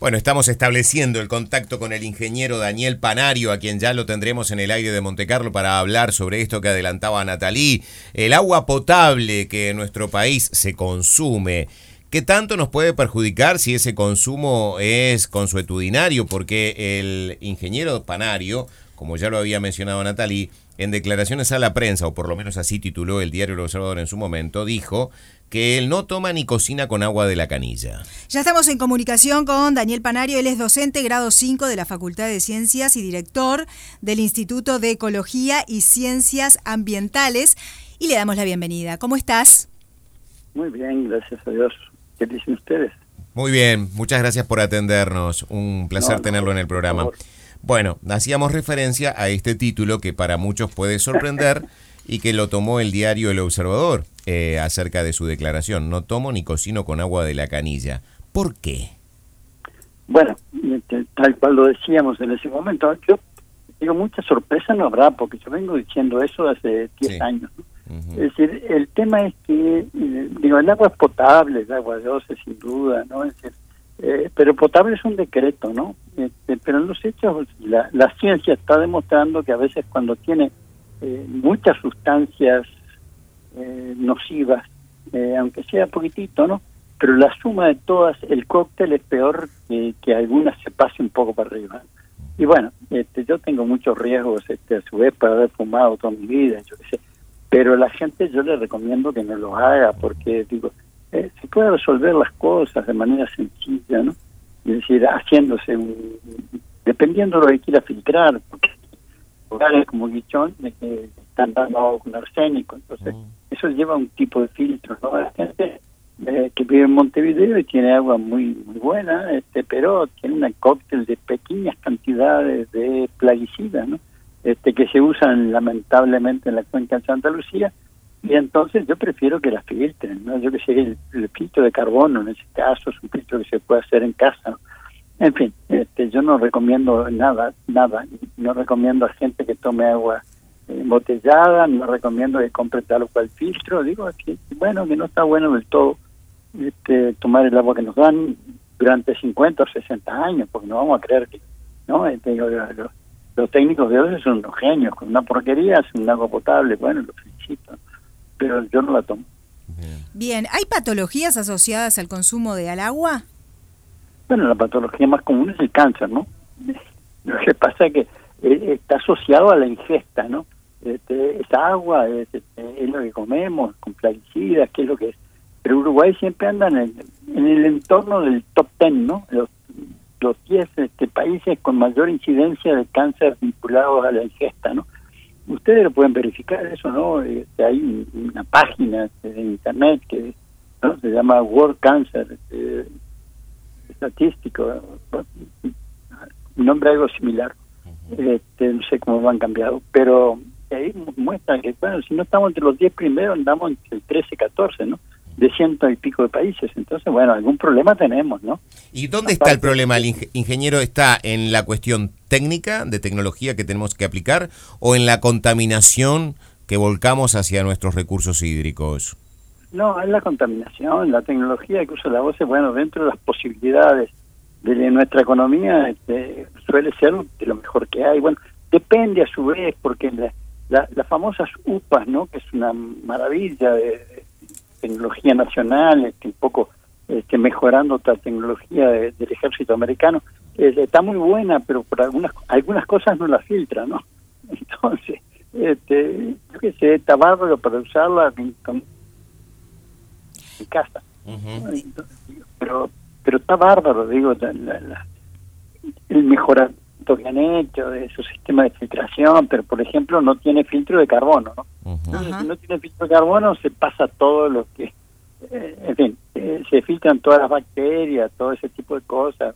Bueno, estamos estableciendo el contacto con el ingeniero Daniel Panario, a quien ya lo tendremos en el aire de Montecarlo para hablar sobre esto que adelantaba Natalí, el agua potable que en nuestro país se consume. ¿Qué tanto nos puede perjudicar si ese consumo es consuetudinario? Porque el ingeniero Panario, como ya lo había mencionado Natalí, en declaraciones a la prensa, o por lo menos así tituló el diario El Observador en su momento, dijo que él no toma ni cocina con agua de la canilla. Ya estamos en comunicación con Daniel Panario, él es docente grado 5 de la Facultad de Ciencias y director del Instituto de Ecología y Ciencias Ambientales y le damos la bienvenida. ¿Cómo estás? Muy bien, gracias a Dios. ¿Qué dicen ustedes? Muy bien, muchas gracias por atendernos. Un placer tenerlo en el programa. Bueno, hacíamos referencia a este título que para muchos puede sorprender y que lo tomó el diario El Observador eh, acerca de su declaración. No tomo ni cocino con agua de la canilla. ¿Por qué? Bueno, este, tal cual lo decíamos en ese momento, yo digo, mucha sorpresa no habrá, porque yo vengo diciendo eso hace 10 años. Es decir, el tema es que, eh, digo, el agua es potable, el agua dulce sin duda, ¿no? Es decir, eh, pero potable es un decreto, ¿no? Este, pero en los hechos, la, la ciencia está demostrando que a veces cuando tiene eh, muchas sustancias eh, nocivas, eh, aunque sea poquitito, ¿no? Pero la suma de todas, el cóctel es peor que, que algunas se pase un poco para arriba. Y bueno, este, yo tengo muchos riesgos este, a su vez para haber fumado toda mi vida. Pero la gente yo le recomiendo que no lo haga porque, digo, se puede resolver las cosas de manera sencilla, ¿no? Es decir, haciéndose dependiendo de lo que quiera filtrar, lugares como Guichón de que están dando agua con arsénico, entonces mm. eso lleva un tipo de filtro, ¿no? La gente eh, que vive en Montevideo y tiene agua muy muy buena, este pero tiene un cóctel de pequeñas cantidades de plaguicidas, ¿no? Este que se usan lamentablemente en la cuenca de Santa Lucía y entonces yo prefiero que las filtren, ¿no? Yo que sé, el, el filtro de carbono en ese caso es un filtro que se puede hacer en casa, ¿no? En fin, este, yo no recomiendo nada, nada. No recomiendo a gente que tome agua embotellada, no recomiendo que compre tal o cual filtro. Digo que, bueno, que no está bueno del todo este, tomar el agua que nos dan durante 50 o 60 años, porque no vamos a creer que, ¿no? Este, los, técnicos de hoy son unos genios, con una porquería es un agua potable, bueno, lo felicito, pero yo no la tomo. Bien, ¿hay patologías asociadas al consumo de al agua? Bueno, la patología más común es el cáncer, ¿no? Lo que pasa es que eh, está asociado a la ingesta, ¿no? Este, agua es, este, es, lo que comemos, con plaguicidas, qué es lo que es. Pero Uruguay siempre anda en el, en el entorno del top ten, ¿no? Los, los 10 este, países con mayor incidencia de cáncer vinculados a la ingesta, ¿no? Ustedes lo pueden verificar eso, ¿no? Este, hay una página de internet que se llama World Cancer, este, estadístico, nombre algo similar. Este, no sé cómo lo han cambiado, pero ahí muestran que, bueno, si no estamos entre los 10 primeros, andamos entre el 13, 14, ¿no? De ciento y pico de países. Entonces, bueno, algún problema tenemos, ¿no? ¿Y dónde está el problema? ¿El ingeniero está en la cuestión técnica, de tecnología que tenemos que aplicar, o en la contaminación que volcamos hacia nuestros recursos hídricos? No, es la contaminación, la tecnología que usa la voz, bueno, dentro de las posibilidades de nuestra economía este, suele ser de lo mejor que hay. Bueno, depende a su vez, porque la, las famosas UPAs, ¿no? que es una maravilla de, tecnología nacional, este, un poco este, mejorando otra tecnología del ejército americano, está muy buena, pero por algunas algunas cosas no la filtra, ¿no? Entonces, este, yo qué sé, está bárbaro para usarla con, casa. pero pero está bárbaro, digo, el mejoramiento que han hecho de su sistema de filtración, pero por ejemplo no tiene filtro de carbono, ¿no? si no tiene filtro de carbono se pasa todo lo que, eh, en fin, eh, se filtran todas las bacterias, todo ese tipo de cosas,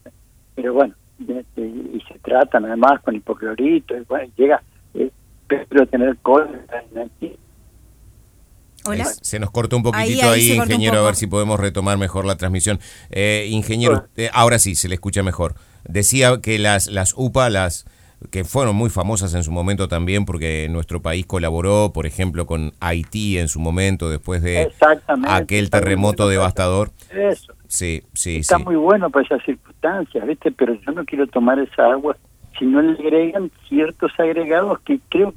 pero bueno, y, se tratan además con hipoclorito, y bueno, llega, eh, pero tener cosas en se nos cortó un poquitito ahí, ingeniero, a ver si podemos retomar mejor la transmisión. Eh, ingeniero, eh, ahora sí, se le escucha mejor. Decía que las, las UPA, las que fueron muy famosas en su momento también porque nuestro país colaboró, por ejemplo, con Haití en su momento después de aquel terremoto devastador. Eso. Sí, sí, Está muy bueno para esas circunstancias, ¿viste? Pero yo no quiero tomar esa agua si no le agregan ciertos agregados que creo,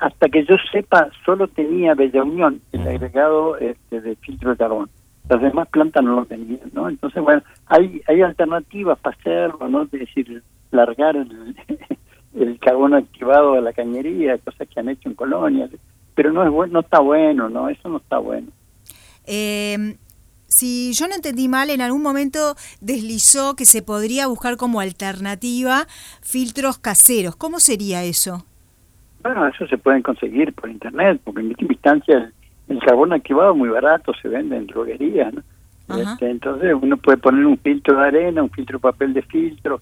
hasta que yo sepa, solo tenía Bella Unión, el agregado este, de filtro de carbón. Las demás plantas no lo tenían, ¿no? Entonces, bueno, hay hay alternativas para hacerlo, ¿no? Es decir, largar el, el carbón activado de la cañería, cosas que han hecho en colonias, pero no es bueno, no está bueno, ¿no? Eso no está bueno. Eh, si yo no entendí mal, en algún momento deslizó que se podría buscar como alternativa filtros caseros. ¿Cómo sería eso? Bueno, eso se pueden conseguir por internet, porque en última instancia el, carbón activado es muy barato, se vende en droguerías, ¿no? Este, entonces uno puede poner un filtro de arena, un filtro de papel de filtro,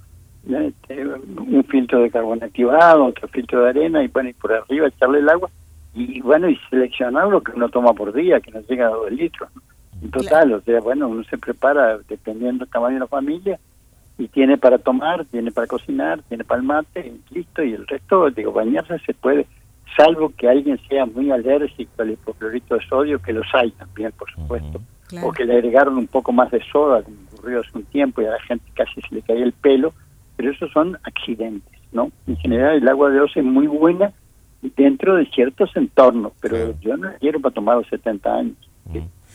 este, un filtro de carbón activado, otro filtro de arena, y bueno, y por arriba echarle el agua, y bueno, y seleccionar lo que uno toma por día, que no llega a dos litros. En total, o sea, bueno, uno se prepara dependiendo del tamaño de la familia, y tiene para tomar, tiene para cocinar, tiene para el mate, y listo, y el resto, digo, bañarse se puede, salvo que alguien sea muy alérgico al hipoclorito de sodio, que los hay también, por supuesto o que le agregaron un poco más de soda, como ocurrió hace un tiempo, y a la gente casi se le caía el pelo, pero esos son accidentes, ¿no? En general el agua de osa es muy buena dentro de ciertos entornos, pero yo no la quiero para tomar los 70 años.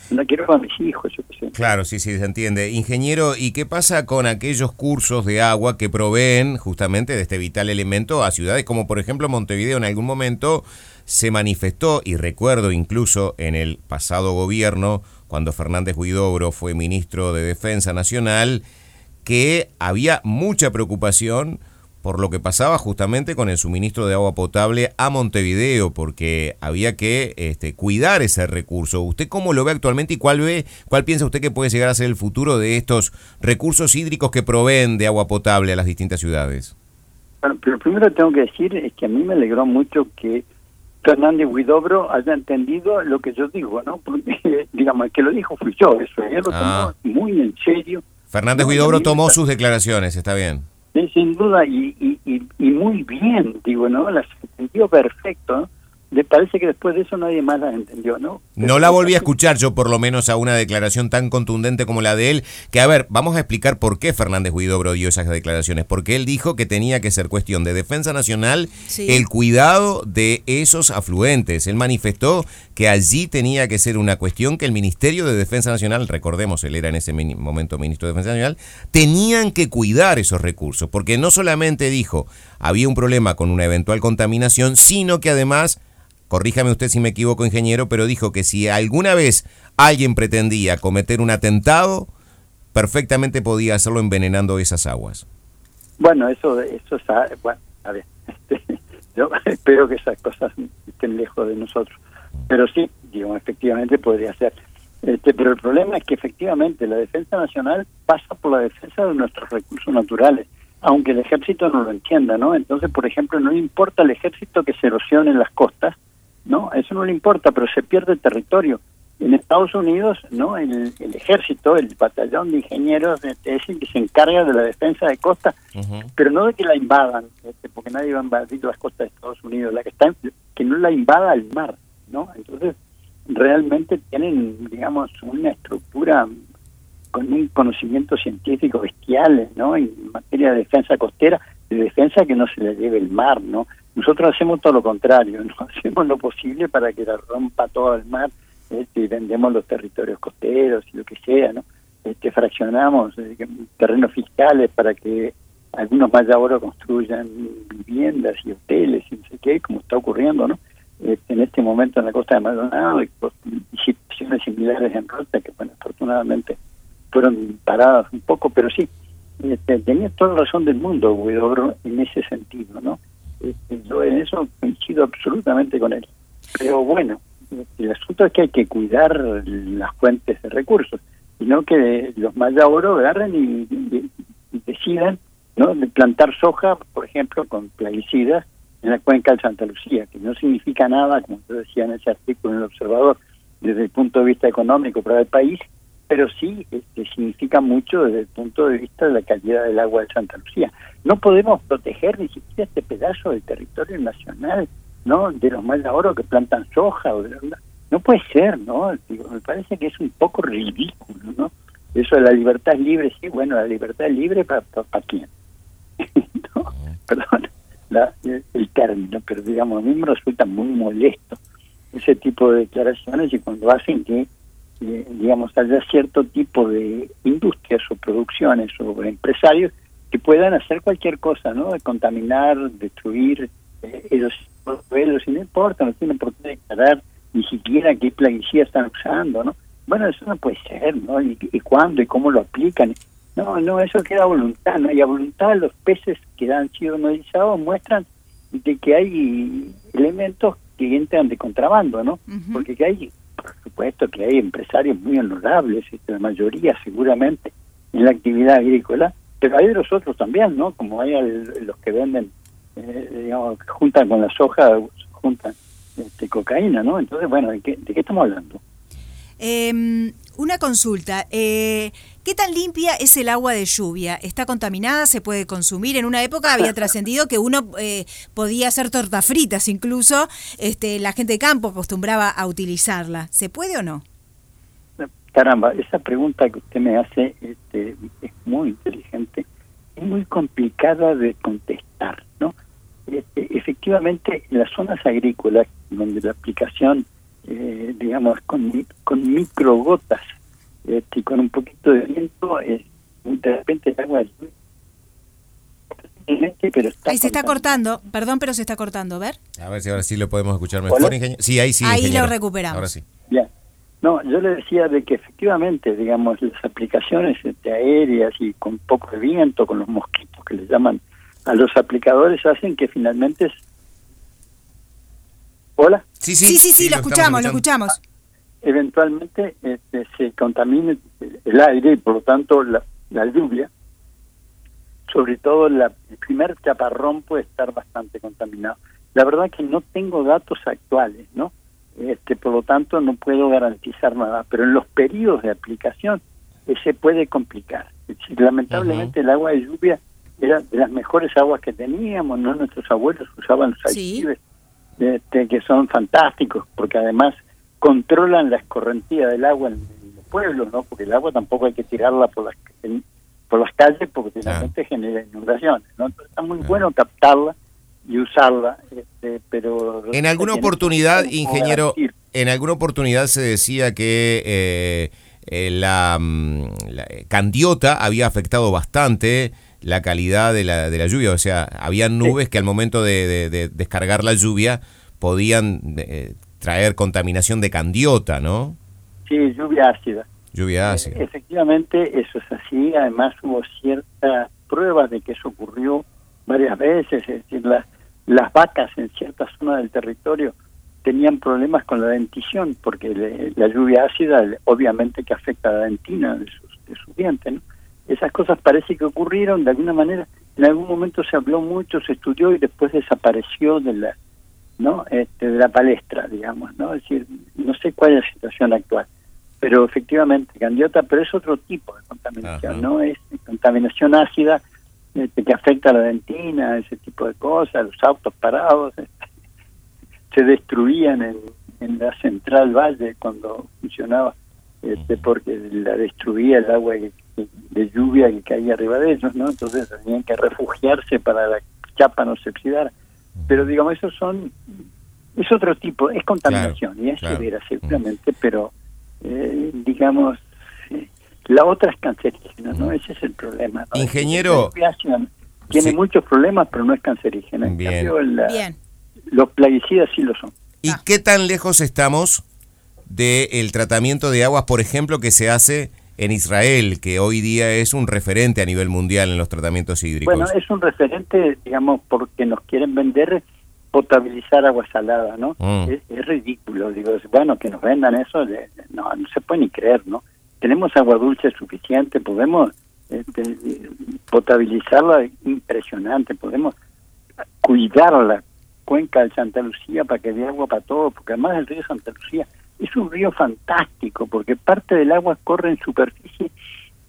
No quiero para mis yo sé. Claro, sí, sí, se entiende. Ingeniero, ¿y qué pasa con aquellos cursos de agua que proveen justamente de este vital elemento a ciudades como por ejemplo Montevideo en algún momento se manifestó, y recuerdo incluso en el pasado gobierno, cuando Fernández Huidobro fue ministro de Defensa Nacional, que había mucha preocupación por lo que pasaba justamente con el suministro de agua potable a Montevideo, porque había que este, cuidar ese recurso. ¿Usted cómo lo ve actualmente y cuál ve, cuál piensa usted que puede llegar a ser el futuro de estos recursos hídricos que proveen de agua potable a las distintas ciudades? Bueno, pero primero tengo que decir es que a mí me alegró mucho que Fernández Huidobro haya entendido lo que yo digo, ¿no? Porque, digamos, el que lo dijo fui yo, eso, él lo tomó ah. muy en serio. Fernández Huidobro tomó sus declaraciones, está bien. Sin duda, y, y, y, muy bien, digo, ¿no? Las entendió perfecto, ¿no? Le parece que después de eso nadie más la entendió, ¿no? no la volví a escuchar yo por lo menos a una declaración tan contundente como la de él, que a ver, vamos a explicar por qué Fernández Huidobro dio esas declaraciones, porque él dijo que tenía que ser cuestión de defensa nacional el cuidado de esos afluentes. Él manifestó que allí tenía que ser una cuestión que el Ministerio de Defensa Nacional, recordemos, él era en ese momento ministro de Defensa Nacional, tenían que cuidar esos recursos, porque no solamente dijo había un problema con una eventual contaminación, sino que además corríjame usted si me equivoco, ingeniero, pero dijo que si alguna vez alguien pretendía cometer un atentado, perfectamente podía hacerlo envenenando esas aguas. Bueno, eso, eso está, bueno, a ver, este, yo espero que esas cosas estén lejos de nosotros, pero sí, digo, efectivamente podría ser. Este, pero el problema es que efectivamente la defensa nacional pasa por la defensa de nuestros recursos naturales, aunque el ejército no lo entienda, ¿no? Entonces, por ejemplo, no importa al ejército que se erosione en las costas, no, eso no le importa, pero se pierde territorio. En Estados Unidos, no, el, ejército, el batallón de ingenieros es el que se encarga de la defensa de costa, pero no de que la invadan, este, porque nadie va a invadir las costas de Estados Unidos, la que está que no la invada el mar, ¿no? Entonces, realmente tienen, digamos, una estructura con un conocimiento científico bestial, ¿no? En materia de defensa costera, de defensa que no se le lleve el mar, ¿no? Nosotros hacemos todo lo contrario, ¿no? hacemos lo posible para que la rompa todo el mar este, y vendemos los territorios costeros y lo que sea, ¿no? Este, fraccionamos eh, terrenos fiscales para que algunos mayaboro construyan viviendas y hoteles y no sé qué, como está ocurriendo, ¿no? Este, en este momento en la costa de Maldonado y, situaciones similares en Rota que, bueno, afortunadamente fueron paradas un poco, pero sí, este, tenía toda la razón del mundo, Guidobro, en ese sentido, ¿no? Este, yo en eso coincido absolutamente con él. Pero bueno, el asunto es que hay que cuidar las fuentes de recursos, y no que los mayaboro agarren y, decidan no de plantar soja, por ejemplo, con plaguicidas en la cuenca de Santa Lucía, que no significa nada, como yo decía en ese artículo en el Observador, desde el punto de vista económico para el país, pero sí este, significa mucho desde el punto de vista de la calidad del agua de Santa Lucía. No podemos proteger ni siquiera este pedazo del territorio nacional, ¿no? De los mal oro que plantan soja o de no puede ser, ¿no? Digo, me parece que es un poco ridículo, ¿no? Eso de la libertad libre, sí, bueno, la libertad libre para quién. Perdón el término, pero digamos, a mí me resulta muy molesto ese tipo de declaraciones y cuando hacen que, eh, digamos, haya cierto tipo de industrias o producciones o empresarios que puedan hacer cualquier cosa, ¿no? De contaminar, destruir, eh, ellos, ellos, y no importa, no tienen por qué declarar ni siquiera qué plaguicida están usando, ¿no? Bueno, eso no puede ser, ¿no? ¿Y, y cuándo y cómo lo aplican? No, no, eso queda a voluntad, ¿no? Y a voluntad los peces que han sido analizados muestran de que hay elementos que entran de contrabando, ¿no? Porque que hay, por supuesto, que hay empresarios muy honorables, la mayoría seguramente, en la actividad agrícola, pero hay los otros también, ¿no? Como hay los que venden, eh, digamos, juntan con la soja, juntan este, cocaína, ¿no? Entonces, bueno, ¿de qué, de qué estamos hablando? Eh, una consulta. Eh, ¿Qué tan limpia es el agua de lluvia? ¿Está contaminada? ¿Se puede consumir? En una época había trascendido que uno eh, podía hacer tortas fritas, incluso este, la gente de campo acostumbraba a utilizarla. ¿Se puede o no? Caramba, esa pregunta que usted me hace este, es muy inteligente, es muy complicada de contestar, ¿no? Este, efectivamente, en las zonas agrícolas, donde la aplicación eh, digamos, con, con microgotas este, con un poquito de viento, eh, de repente el agua pero está ahí se está cortando, perdón, pero se está cortando, ver. A ver si ahora sí lo podemos escuchar mejor, Sí, ahí sí. Ahí lo recuperamos. Ahora sí. Ya. No, yo le decía de que efectivamente, digamos, las aplicaciones este, aéreas y con poco de viento, con los mosquitos que le llaman a los aplicadores, hacen que finalmente ¿Hola? Sí, sí, sí, sí, lo, escuchamos, lo escuchamos. Eventualmente este, se contamina el aire y por lo tanto la, lluvia, sobre todo la, el primer chaparrón puede estar bastante contaminado. La verdad que no tengo datos actuales, ¿no? Este, por lo tanto no puedo garantizar nada, pero en los periodos de aplicación eh, se puede complicar. lamentablemente el agua de lluvia era de las mejores aguas que teníamos, ¿no? Nuestros abuelos usaban los sí este, que son fantásticos, porque además controlan la escorrentía del agua en, los pueblos, ¿no? Porque el agua tampoco hay que tirarla por las por las calles porque finalmente genera inundaciones, ¿no? está muy bueno captarla y usarla, este, pero... En alguna oportunidad, ingeniero, en alguna oportunidad se decía que eh, eh, la, mm, la, eh, candiota había afectado bastante la calidad de la, de la lluvia. O sea, había nubes que al momento de, descargar la lluvia podían eh, traer contaminación de candiota, ¿no? Sí, lluvia ácida. Lluvia eh, ácida. efectivamente, eso es así. Además, hubo ciertas pruebas de que eso ocurrió varias veces. Es decir, las, las vacas en ciertas zonas del territorio tenían problemas con la dentición, porque la lluvia ácida obviamente que afecta a la dentina de sus, de sus dientes, ¿no? esas cosas parece que ocurrieron de alguna manera en algún momento se habló mucho se estudió y después desapareció de la no este, de la palestra digamos no es decir no sé cuál es la situación actual pero efectivamente candiota pero es otro tipo de contaminación no es contaminación ácida este, que afecta a la dentina ese tipo de cosas los autos parados este, se destruían en, en la central valle cuando funcionaba este, porque la destruía el agua de lluvia que caía arriba de ellos, ¿no? Entonces tenían que refugiarse para la chapa no se oxidara. Pero digamos, esos son, es otro tipo, es contaminación y es severa seguramente, pero eh, digamos, la otra es cancerígena, ¿no? Ese es el problema. Ingeniero. Tiene muchos problemas, pero no es cancerígena. Bien. Los plaguicidas sí lo son. ¿Y qué tan lejos estamos del tratamiento de aguas, por ejemplo, que se hace en Israel, que hoy día es un referente a nivel mundial en los tratamientos hídricos? Bueno, es un referente, digamos, porque nos quieren vender potabilizar agua salada, ¿no? Mm. Es, ridículo, digo, bueno, que nos vendan eso, no, no se puede ni creer, ¿no? Tenemos agua dulce suficiente, podemos este, potabilizarla impresionante, podemos cuidar la cuenca de Santa Lucía para que dé agua para todo, porque además el río Santa Lucía es un río fantástico porque parte del agua corre en superficie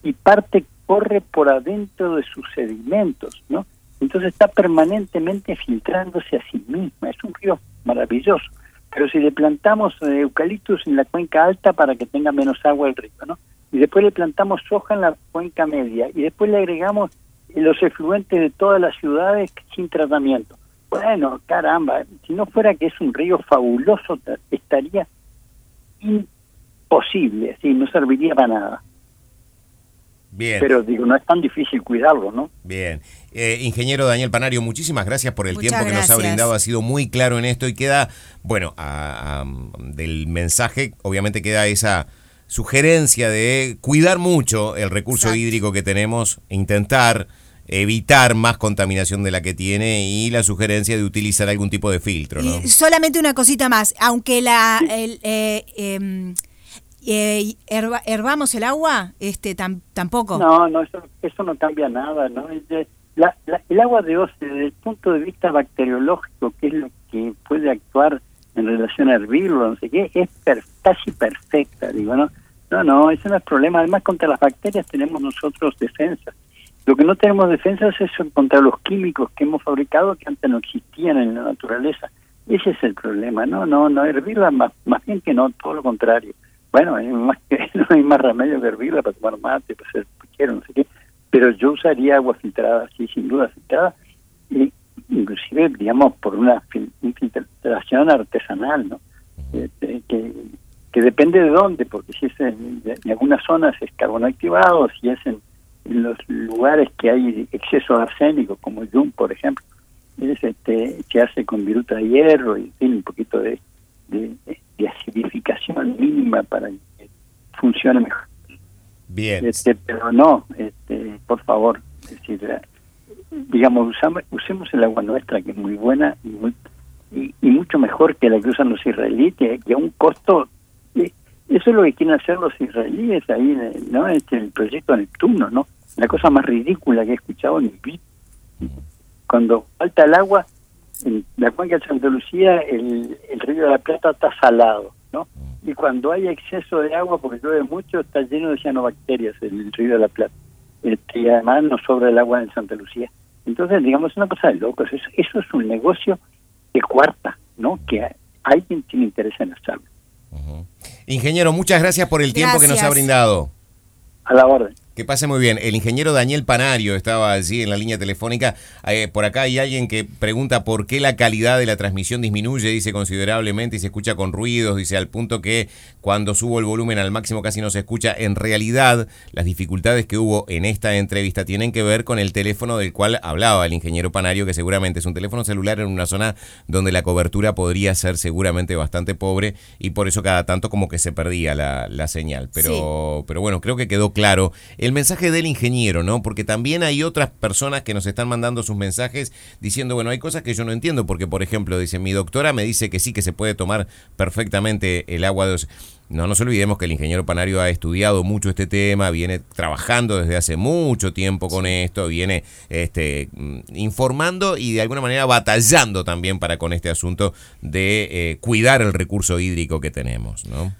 y parte corre por adentro de sus sedimentos, ¿no? Entonces está permanentemente filtrándose a sí misma, es un río maravilloso. Pero si le plantamos eucaliptus en la cuenca alta para que tenga menos agua el río, ¿no? y después le plantamos soja en la cuenca media y después le agregamos los efluentes de todas las ciudades sin tratamiento. Bueno, caramba, si no fuera que es un río fabuloso, estaría imposible, así no serviría para nada. Bien. Pero digo, no es tan difícil cuidarlo, ¿no? Bien. Eh, ingeniero Daniel Panario, muchísimas gracias por el tiempo que nos ha brindado. Ha sido muy claro en esto y queda, bueno, del mensaje, obviamente queda esa sugerencia de cuidar mucho el recurso hídrico que tenemos, intentar evitar más contaminación de la que tiene y la sugerencia de utilizar algún tipo de filtro. ¿no? solamente una cosita más, aunque la el, eh, em, eh, hervamos el agua, este tampoco. No, no, eso, eso no cambia nada, ¿no? el agua de OCE, desde el punto de vista bacteriológico, que es lo que puede actuar en relación a hervirlo, no sé qué, es casi perfecta, digo, ¿no? No, no, ese no es problema. Además, contra las bacterias tenemos nosotros defensas. Lo que no tenemos defensas es contra los químicos que hemos fabricado que antes no existían en la naturaleza. Ese es el problema. No, no, no hervirla, más, más bien que no, todo lo contrario. Bueno, hay más que, no hay más remedio que hervirla para tomar mate, para hacer quiero, no sé qué. Pero yo usaría agua filtrada, sí, sin duda filtrada, y inclusive, digamos, por una filtración artesanal, ¿no? Este, que, que depende de dónde, porque si es en, en algunas zonas es carbono activado, si es en en los lugares que hay exceso de arsénico, como Yum, por ejemplo, es, este, se hace con viruta de hierro y tiene un poquito de, de, acidificación mínima para que funcione mejor. Bien. Este, pero no, este, por favor, decir, digamos, usemos el agua nuestra, que es muy buena y, muy, y, mucho mejor que la que usan los israelíes, que a un costo eso es lo que quieren hacer los israelíes ahí, ¿no? Este, el proyecto Neptuno, ¿no? La cosa más ridícula que he escuchado en mi vida. Cuando falta el agua, en la cuenca de Santa Lucía, el, río de la Plata está salado, ¿no? Y cuando hay exceso de agua, porque llueve mucho, está lleno de cianobacterias el, río de la Plata. Este, y además no sobra el agua en Santa Lucía. Entonces, digamos, es una cosa de locos. Eso, eso es un negocio de cuarta, ¿no? Que alguien tiene interés en hacerlo. Ingeniero, muchas gracias por el tiempo que nos ha brindado. A la orden. Que pase muy bien. El ingeniero Daniel Panario estaba allí en la línea telefónica. Eh, por acá hay alguien que pregunta por qué la calidad de la transmisión disminuye, dice considerablemente y se escucha con ruidos, dice al punto que cuando subo el volumen al máximo casi no se escucha. En realidad, las dificultades que hubo en esta entrevista tienen que ver con el teléfono del cual hablaba el ingeniero Panario, que seguramente es un teléfono celular en una zona donde la cobertura podría ser seguramente bastante pobre y por eso cada tanto como que se perdía la, señal. Pero, pero bueno, creo que quedó claro el mensaje del ingeniero, ¿no? Porque también hay otras personas que nos están mandando sus mensajes diciendo, bueno, hay cosas que yo no entiendo, porque por ejemplo, dice, mi doctora me dice que sí, que se puede tomar perfectamente el agua de... No nos olvidemos que el ingeniero Panario ha estudiado mucho este tema, viene trabajando desde hace mucho tiempo con esto, viene este, mm, informando y de alguna manera batallando también para con este asunto de eh, cuidar el recurso hídrico que tenemos, ¿no?